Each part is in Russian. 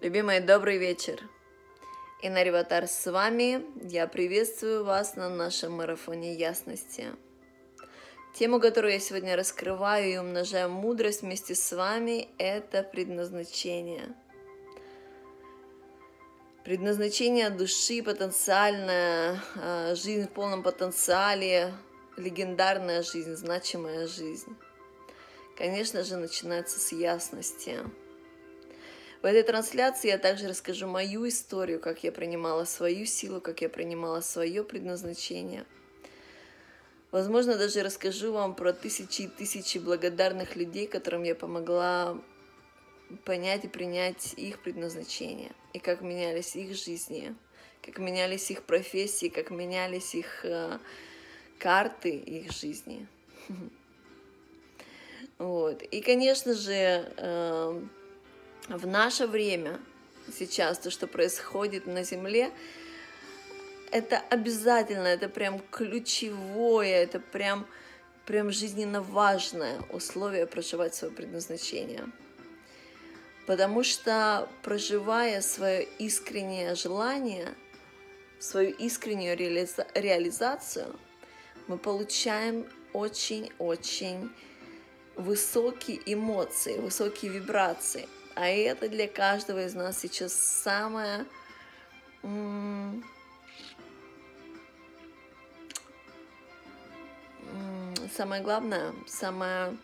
Любимые, добрый вечер. Инна Риватар с вами. Я приветствую вас на нашем марафоне ясности. Тему, которую я сегодня раскрываю и умножаю мудрость вместе с вами, это предназначение. Предназначение души, потенциальная жизнь в полном потенциале, легендарная жизнь, значимая жизнь. Конечно же, начинается с ясности. В этой трансляции я также расскажу мою историю, как я принимала свою силу, как я принимала свое предназначение. Возможно, даже расскажу вам про тысячи и тысячи благодарных людей, которым я помогла понять и принять их предназначение, и как менялись их жизни, как менялись их профессии, как менялись их э, карты их жизни. Вот. И, конечно же, э, в наше время, сейчас то, что происходит на Земле, это обязательно, это прям ключевое, это прям, прям жизненно важное условие проживать свое предназначение. Потому что проживая свое искреннее желание, свою искреннюю реализа- реализацию, мы получаем очень-очень высокие эмоции, высокие вибрации – а это для каждого из нас сейчас самое самое главное, самое,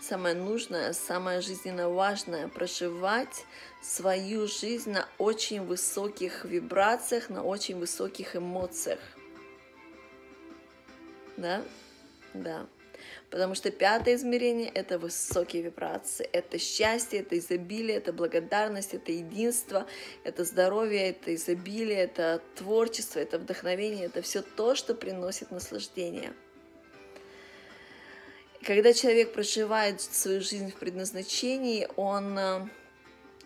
самое нужное, самое жизненно важное проживать свою жизнь на очень высоких вибрациях, на очень высоких эмоциях. Да? Да. Потому что пятое измерение — это высокие вибрации, это счастье, это изобилие, это благодарность, это единство, это здоровье, это изобилие, это творчество, это вдохновение, это все то, что приносит наслаждение. Когда человек проживает свою жизнь в предназначении, он э,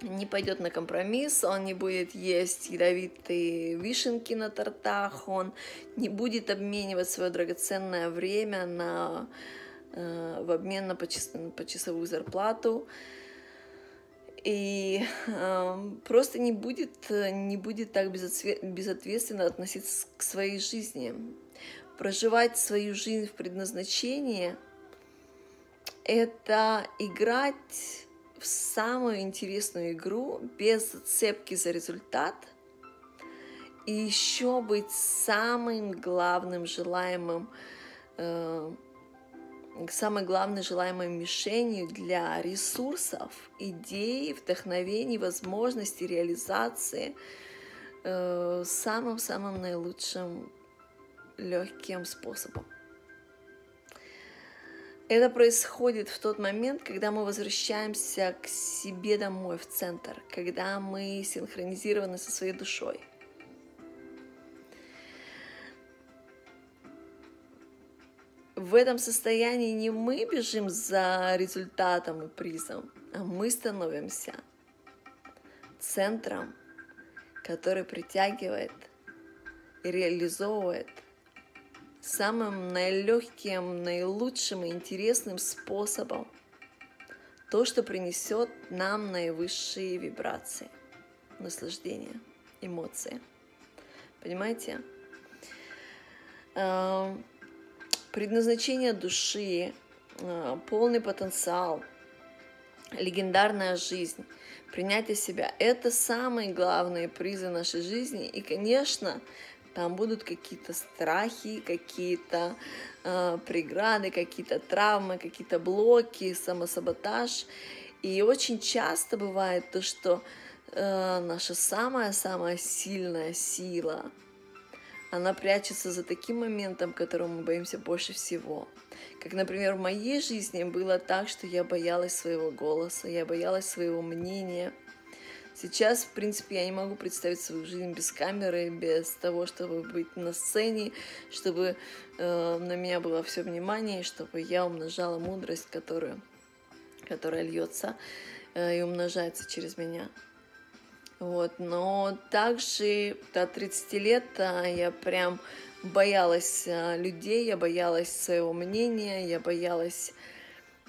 не пойдет на компромисс, он не будет есть ядовитые вишенки на тортах, он не будет обменивать свое драгоценное время на в обмен на почасовую зарплату. И э, просто не будет, не будет так безответственно относиться к своей жизни. Проживать свою жизнь в предназначении — это играть в самую интересную игру без цепки за результат и еще быть самым главным желаемым э, самой главной желаемой мишенью для ресурсов, идей, вдохновений, возможностей реализации э, самым-самым наилучшим легким способом. Это происходит в тот момент, когда мы возвращаемся к себе домой, в центр, когда мы синхронизированы со своей душой – в этом состоянии не мы бежим за результатом и призом, а мы становимся центром, который притягивает и реализовывает самым наилегким, наилучшим и интересным способом то, что принесет нам наивысшие вибрации, наслаждение, эмоции. Понимаете? Предназначение души, э, полный потенциал, легендарная жизнь, принятие себя – это самые главные призы нашей жизни. И, конечно, там будут какие-то страхи, какие-то э, преграды, какие-то травмы, какие-то блоки, самосаботаж. И очень часто бывает то, что э, наша самая-самая сильная сила – она прячется за таким моментом, которого мы боимся больше всего. Как, например, в моей жизни было так, что я боялась своего голоса, я боялась своего мнения. Сейчас, в принципе, я не могу представить свою жизнь без камеры, без того, чтобы быть на сцене, чтобы э, на меня было все внимание, чтобы я умножала мудрость, которую, которая льется э, и умножается через меня. Вот, но также до 30 лет а, я прям боялась а, людей, я боялась своего мнения, я боялась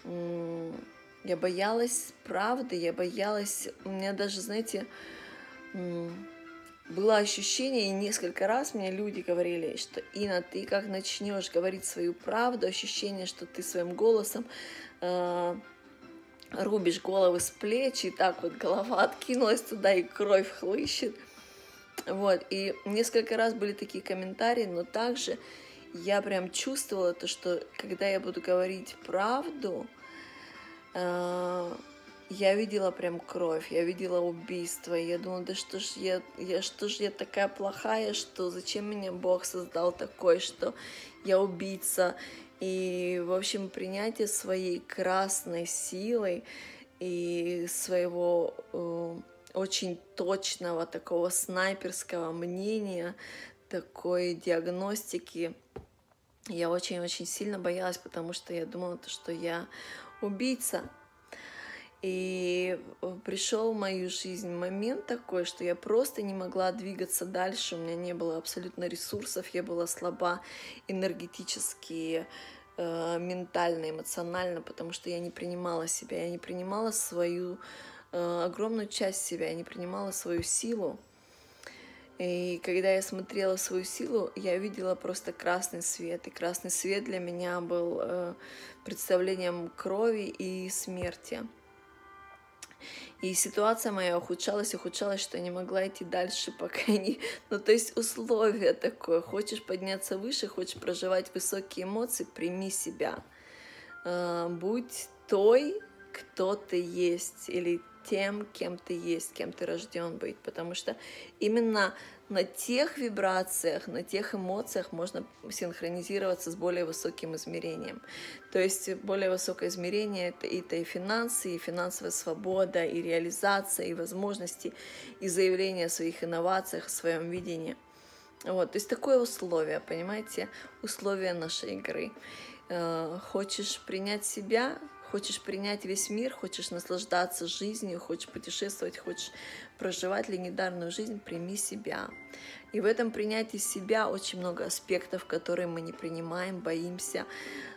Я боялась правды, я боялась, у меня даже, знаете, было ощущение, и несколько раз мне люди говорили, что Ина, ты как начнешь говорить свою правду, ощущение, что ты своим голосом э, рубишь головы с плеч, и так вот голова откинулась туда, и кровь хлыщет. Вот, и несколько раз были такие комментарии, но также я прям чувствовала то, что когда я буду говорить правду, э, я видела прям кровь, я видела убийство, я думала, да что ж я, я, что ж я такая плохая, что зачем меня Бог создал такой, что я убийца, и, в общем, принятие своей красной силой и своего э, очень точного такого снайперского мнения, такой диагностики, я очень-очень сильно боялась, потому что я думала, что я убийца. И пришел в мою жизнь момент такой, что я просто не могла двигаться дальше, у меня не было абсолютно ресурсов, я была слаба энергетически, э, ментально, эмоционально, потому что я не принимала себя, я не принимала свою э, огромную часть себя, я не принимала свою силу. И когда я смотрела свою силу, я видела просто красный свет. И красный свет для меня был э, представлением крови и смерти. И ситуация моя ухудшалась, ухудшалась, что я не могла идти дальше, пока не... Ну, то есть условие такое. Хочешь подняться выше, хочешь проживать высокие эмоции, прими себя. Э, будь той, кто ты есть, или тем, кем ты есть, кем ты рожден быть, потому что именно на тех вибрациях, на тех эмоциях можно синхронизироваться с более высоким измерением. То есть более высокое измерение это, это и финансы, и финансовая свобода, и реализация, и возможности, и заявление о своих инновациях, о своем видении. Вот, то есть такое условие, понимаете, условие нашей игры. Э, хочешь принять себя, Хочешь принять весь мир, хочешь наслаждаться жизнью, хочешь путешествовать, хочешь проживать легендарную жизнь, прими себя. И в этом принятии себя очень много аспектов, которые мы не принимаем, боимся,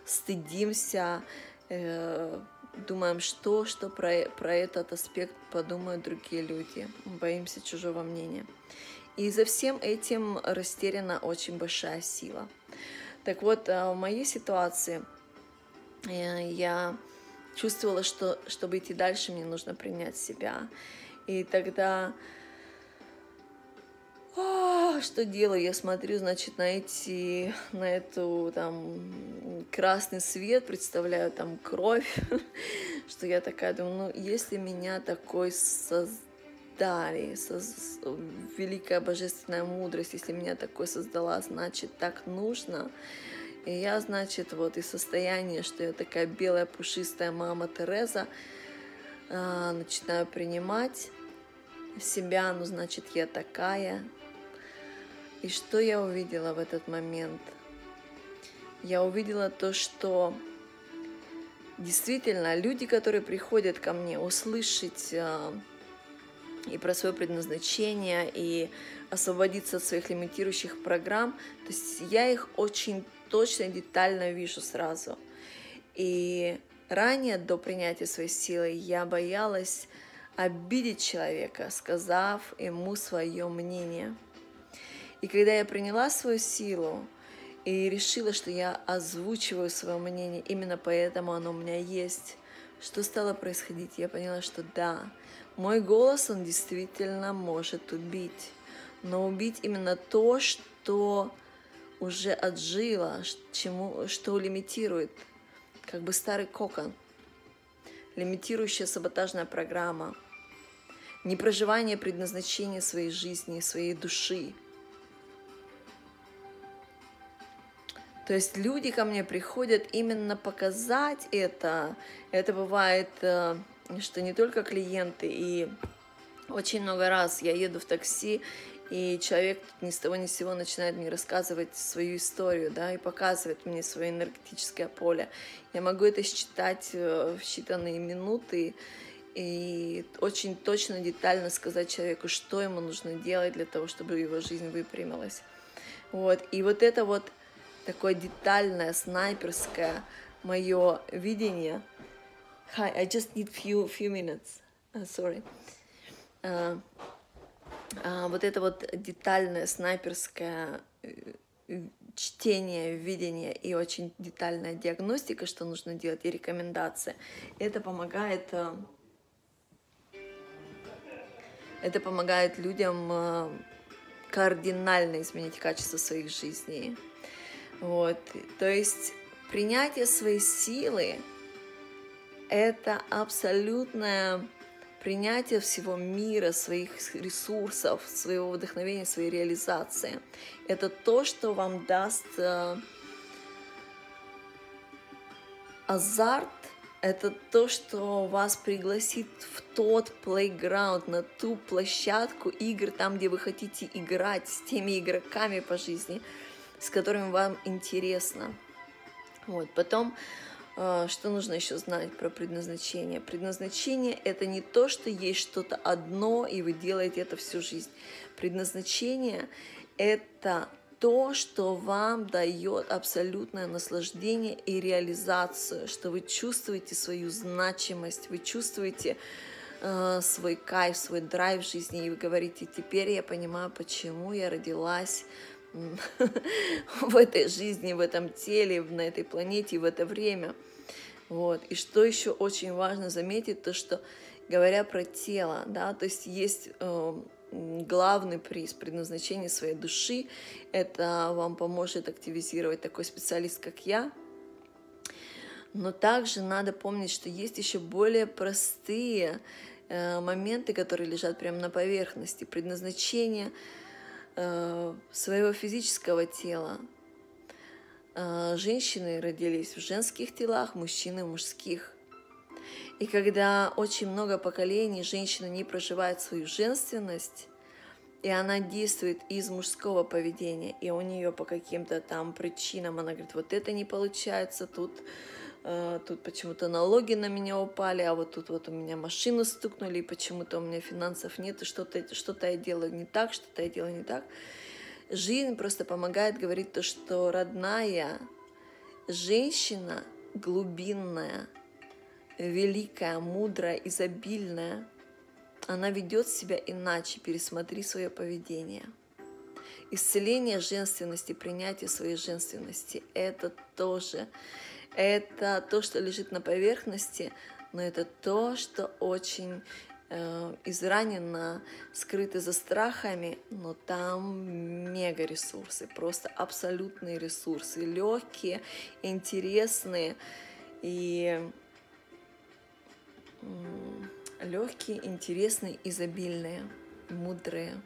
стыдимся, э, думаем, что, что про, про этот аспект подумают другие люди, боимся чужого мнения. И за всем этим растеряна очень большая сила. Так вот, э, в моей ситуации э, я чувствовала, что чтобы идти дальше, мне нужно принять себя. И тогда а, что делаю? Я смотрю, значит, на эти, на эту там красный свет, представляю там кровь, что я такая думаю, ну, если меня такой создали, соз... великая божественная мудрость, если меня такой создала, значит, так нужно. И я, значит, вот из состояния, что я такая белая пушистая мама Тереза, а, начинаю принимать себя, ну, значит, я такая. И что я увидела в этот момент? Я увидела то, что действительно люди, которые приходят ко мне услышать а, и про свое предназначение, и освободиться от своих лимитирующих программ, то есть я их очень точно, детально вижу сразу. И ранее, до принятия своей силы, я боялась обидеть человека, сказав ему свое мнение. И когда я приняла свою силу и решила, что я озвучиваю свое мнение, именно поэтому оно у меня есть, что стало происходить? Я поняла, что да, мой голос, он действительно может убить, но убить именно то, что уже отжила, чему, что лимитирует, как бы старый кокон, лимитирующая саботажная программа, непроживание предназначения своей жизни, своей души. То есть люди ко мне приходят именно показать это. Это бывает, э, что не только клиенты, и очень много раз я еду в такси, и человек ни с того ни с сего начинает мне рассказывать свою историю, да, и показывает мне свое энергетическое поле. Я могу это считать э, в считанные минуты и очень точно, детально сказать человеку, что ему нужно делать для того, чтобы его жизнь выпрямилась. Вот. И вот это вот такое детальное, снайперское мое видение Hi, I just need few few minutes. Uh, sorry. Uh, uh, вот это вот детальное снайперское э, чтение, видение и очень детальная диагностика, что нужно делать, и рекомендации. Это помогает, э, это помогает людям э, кардинально изменить качество своих жизней. Вот. То есть принятие своей силы – это абсолютное принятие всего мира, своих ресурсов, своего вдохновения, своей реализации. Это то, что вам даст э, азарт, это то, что вас пригласит в тот плейграунд, на ту площадку игр, там, где вы хотите играть с теми игроками по жизни, с которыми вам интересно. Вот, потом а, что нужно еще знать про предназначение? Предназначение – это не то, что есть что-то одно, и вы делаете это всю жизнь. Предназначение – это то, что вам дает абсолютное наслаждение и реализацию, что вы чувствуете свою значимость, вы чувствуете э, свой кайф, свой драйв в жизни, и вы говорите, теперь я понимаю, почему я родилась в этой жизни, в этом теле, на этой планете, в это время – вот. И что еще очень важно заметить, то что говоря про тело, да, то есть есть э, главный приз предназначения своей души, это вам поможет активизировать такой специалист, как я, но также надо помнить, что есть еще более простые э, моменты, которые лежат прямо на поверхности. Предназначение своего физического тела, а, женщины родились в женских телах, мужчины в мужских. И когда очень много поколений женщина не проживает свою женственность, и она действует из мужского поведения, и у нее по каким-то там причинам она говорит, вот это не получается, тут, э, тут почему-то налоги на меня упали, а вот тут вот у меня машину стукнули, и почему-то у меня финансов нет, и что-то что я делаю не так, что-то я делаю не так. Жизнь просто помогает говорить то, что родная женщина глубинная, великая, мудрая, изобильная, она ведет себя иначе, пересмотри свое поведение. Исцеление женственности, принятие своей женственности – это тоже, это то, что лежит на поверхности, но это то, что очень э, изранено, скрыто за страхами, но там мега ресурсы, просто абсолютные ресурсы, легкие, интересные и легкие, интересные, изобильные, мудрые.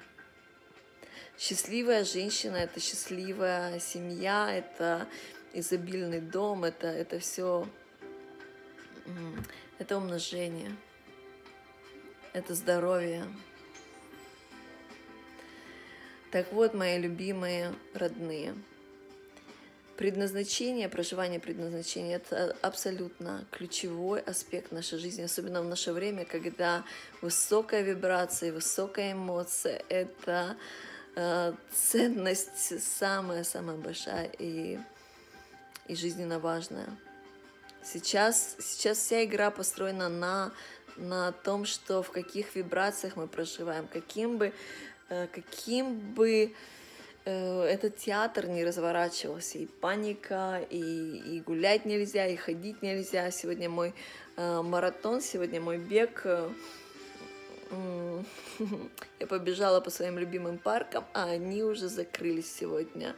Счастливая женщина – это счастливая семья, это изобильный дом, это, это все, это умножение – это здоровье. Так вот, мои любимые родные, предназначение, проживание предназначения – это абсолютно ключевой аспект нашей жизни, особенно в наше время, когда высокая вибрация, высокая эмоция – это э, ценность самая-самая большая и, и жизненно важная. Сейчас, сейчас вся игра построена на на том, что в каких вибрациях мы проживаем, каким бы, э, каким бы э, этот театр не разворачивался, и паника, и, и гулять нельзя, и ходить нельзя. Сегодня мой э, маратон, сегодня мой бег. Я побежала по своим любимым паркам, а они уже закрылись сегодня.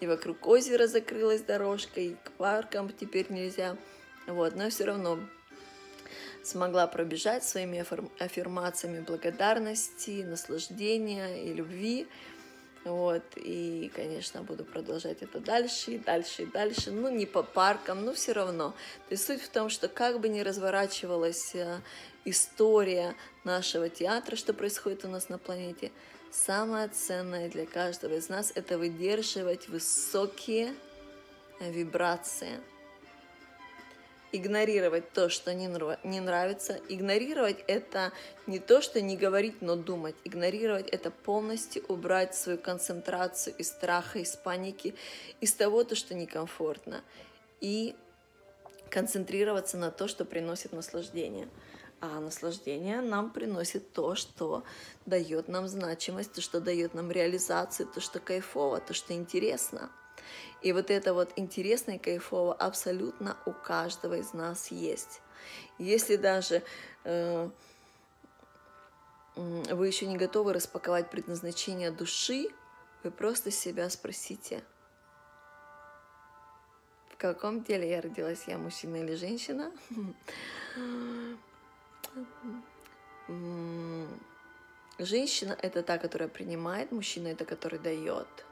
И вокруг озера закрылась дорожка, и к паркам теперь нельзя. Вот, но все равно смогла пробежать своими аффирмациями благодарности, наслаждения и любви. Вот, и, конечно, буду продолжать это дальше, и дальше, и дальше. Ну, не по паркам, но все равно. То есть суть в том, что как бы ни разворачивалась э, история нашего театра, что происходит у нас на планете, самое ценное для каждого из нас – это выдерживать высокие вибрации – игнорировать то, что не, не нравится. Игнорировать это не то, что не говорить, но думать. Игнорировать это полностью убрать свою концентрацию из страха, из паники, из того, то, что некомфортно. И концентрироваться на то, что приносит наслаждение. А наслаждение нам приносит то, что дает нам значимость, то, что дает нам реализацию, то, что кайфово, то, что интересно. И вот это вот интересно и кайфово абсолютно у каждого из нас есть. Если даже э, вы еще не готовы распаковать предназначение души, вы просто себя спросите, в каком теле я родилась, я мужчина или женщина? Женщина – это та, которая принимает, мужчина – это который дает.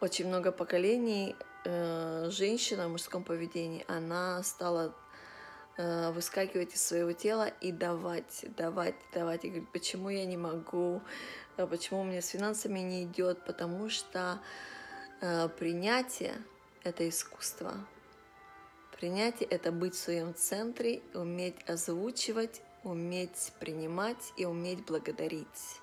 Очень много поколений э, женщина в мужском поведении, она стала э, выскакивать из своего тела и давать, давать, давать. И говорит, почему я не могу, а почему у меня с финансами не идет, потому что э, принятие – это искусство. Принятие – это быть в своем центре, уметь озвучивать, уметь принимать и уметь благодарить.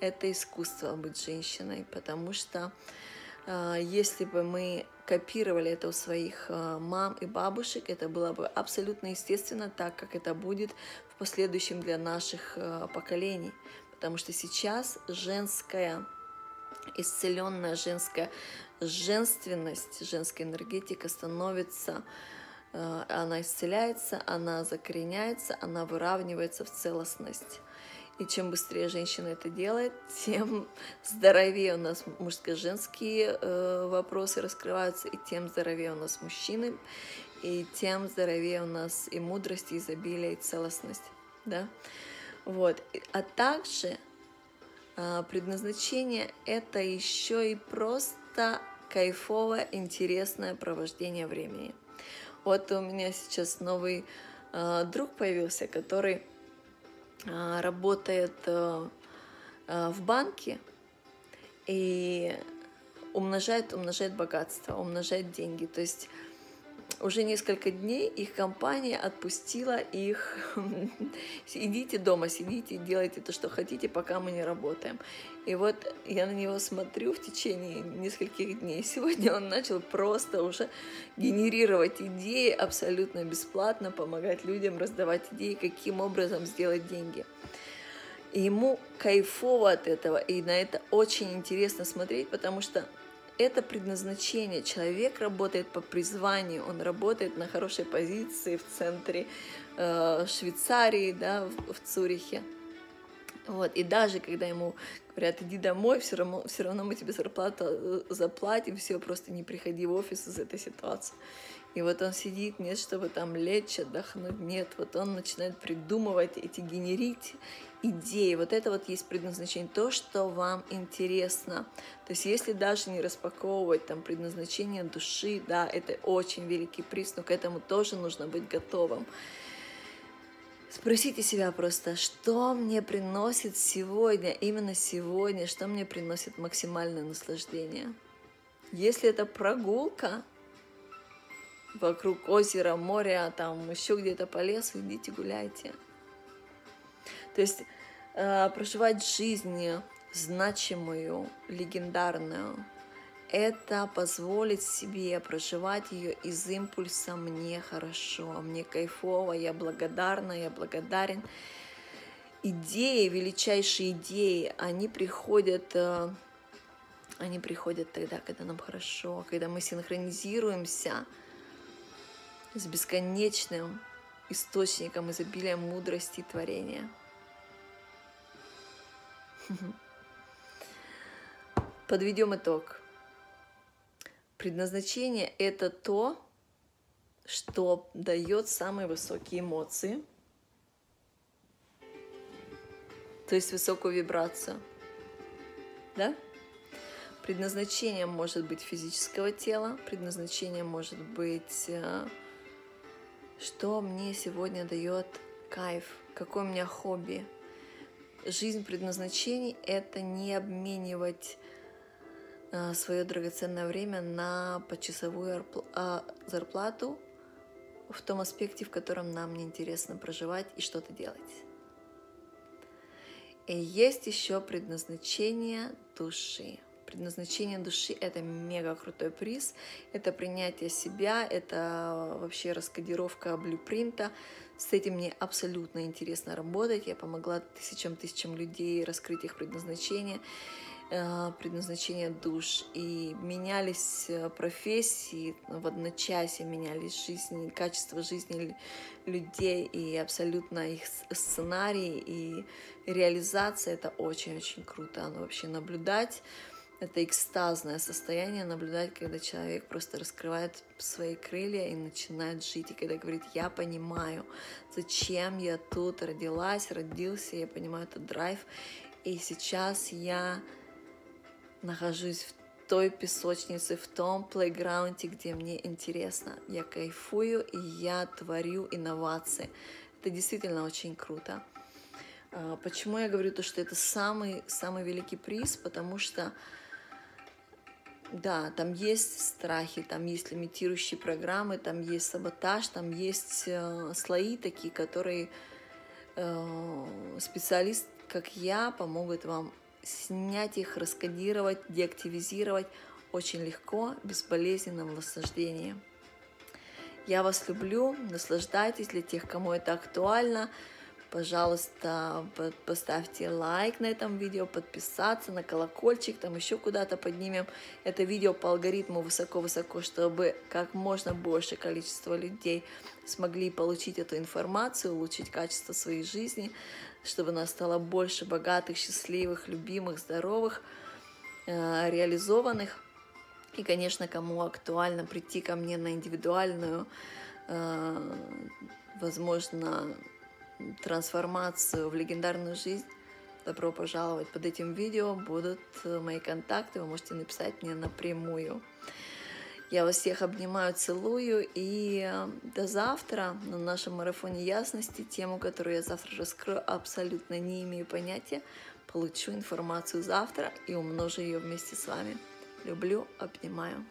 Это искусство быть женщиной, потому что э, если бы мы копировали это у своих э, мам и бабушек, это было бы абсолютно естественно, так как это будет в последующем для наших э, поколений. Потому что сейчас женская, исцеленная женская женственность, женская энергетика становится она исцеляется, она закореняется, она выравнивается в целостность. И чем быстрее женщина это делает, тем здоровее у нас мужско-женские э, вопросы раскрываются, и тем здоровее у нас мужчины, и тем здоровее у нас и мудрость, и изобилие, и целостность. Да? Вот. А также э, предназначение — это еще и просто кайфовое, интересное провождение времени. Вот у меня сейчас новый э, друг появился, который работает э, в банке и умножает, умножает богатство, умножает деньги. То есть уже несколько дней их компания отпустила их. Идите дома, сидите, делайте то, что хотите, пока мы не работаем. И вот я на него смотрю в течение нескольких дней. Сегодня он начал просто уже генерировать идеи абсолютно бесплатно, помогать людям раздавать идеи, каким образом сделать деньги. И ему кайфово от этого, и на это очень интересно смотреть, потому что это предназначение. Человек работает по призванию, он работает на хорошей позиции в центре э, Швейцарии, да, в, в Цюрихе. Вот. И даже когда ему говорят, иди домой, все равно, все равно мы тебе зарплату э, заплатим, все, просто не приходи в офис из этой ситуации. И вот он сидит, нет, чтобы там лечь, отдохнуть, нет, вот он начинает придумывать эти, генерить идеи. Вот это вот есть предназначение, то, что вам интересно. То есть если даже не распаковывать там предназначение души, да, это очень великий приз, но к этому тоже нужно быть готовым. Спросите себя просто, что мне приносит сегодня, именно сегодня, что мне приносит максимальное наслаждение. Если это прогулка вокруг озера, моря, там еще где-то по лесу, идите гуляйте. То есть э, проживать жизнь значимую, легендарную, это позволить себе проживать ее из импульса «мне хорошо», «мне кайфово», «я благодарна», «я благодарен». Идеи, величайшие идеи, они приходят, э, они приходят тогда, когда нам хорошо, когда мы синхронизируемся с бесконечным источником изобилия мудрости и творения. Подведем итог. Предназначение – это то, что дает самые высокие эмоции, то есть высокую вибрацию. Да? Предназначение может быть физического тела, предназначение может быть, э, что мне сегодня дает кайф, какое у меня хобби. Жизнь предназначений – это не обменивать свое драгоценное время на почасовую а, зарплату в том аспекте, в котором нам неинтересно проживать и что-то делать. И есть еще предназначение души. Предназначение души — это мега крутой приз, это принятие себя, это вообще раскодировка блюпринта. С этим мне абсолютно интересно работать. Я помогла тысячам-тысячам людей раскрыть их предназначение. Э, предназначение душ, и менялись э, профессии в одночасье, менялись жизни, качество жизни людей и абсолютно их сценарии и реализация. Это очень-очень круто. Оно вообще наблюдать это экстазное состояние наблюдать, когда человек просто раскрывает свои крылья и начинает жить. И когда говорит, я понимаю, зачем я тут родилась, родился, я понимаю этот драйв. И сейчас я нахожусь в той песочнице, в том плейграунде, где мне интересно. Я кайфую, и я творю инновации. Это действительно очень круто. А, почему я говорю то, что это самый, самый великий приз? Потому что, да, там есть страхи, там есть лимитирующие программы, там есть саботаж, там есть э, слои такие, которые э, специалист, как я, помогут вам снять их, раскодировать, деактивизировать очень легко, без болезненного наслаждения. Я вас люблю, наслаждайтесь для тех, кому это актуально. Пожалуйста, поставьте лайк на этом видео, подписаться на колокольчик, там еще куда-то поднимем это видео по алгоритму высоко-высоко, чтобы как можно больше количество людей смогли получить эту информацию, улучшить качество своей жизни, чтобы нас стало больше богатых, счастливых, любимых, здоровых, э, реализованных. И, конечно, кому актуально прийти ко мне на индивидуальную, э, возможно, трансформацию в легендарную жизнь, добро пожаловать. Под этим видео будут э, мои контакты, вы можете написать мне напрямую. Я вас всех обнимаю, целую и э, до завтра на нашем марафоне ясности. Тему, которую я завтра раскрою, абсолютно не имею понятия. Получу информацию завтра и умножу ее вместе с вами. Люблю, обнимаю.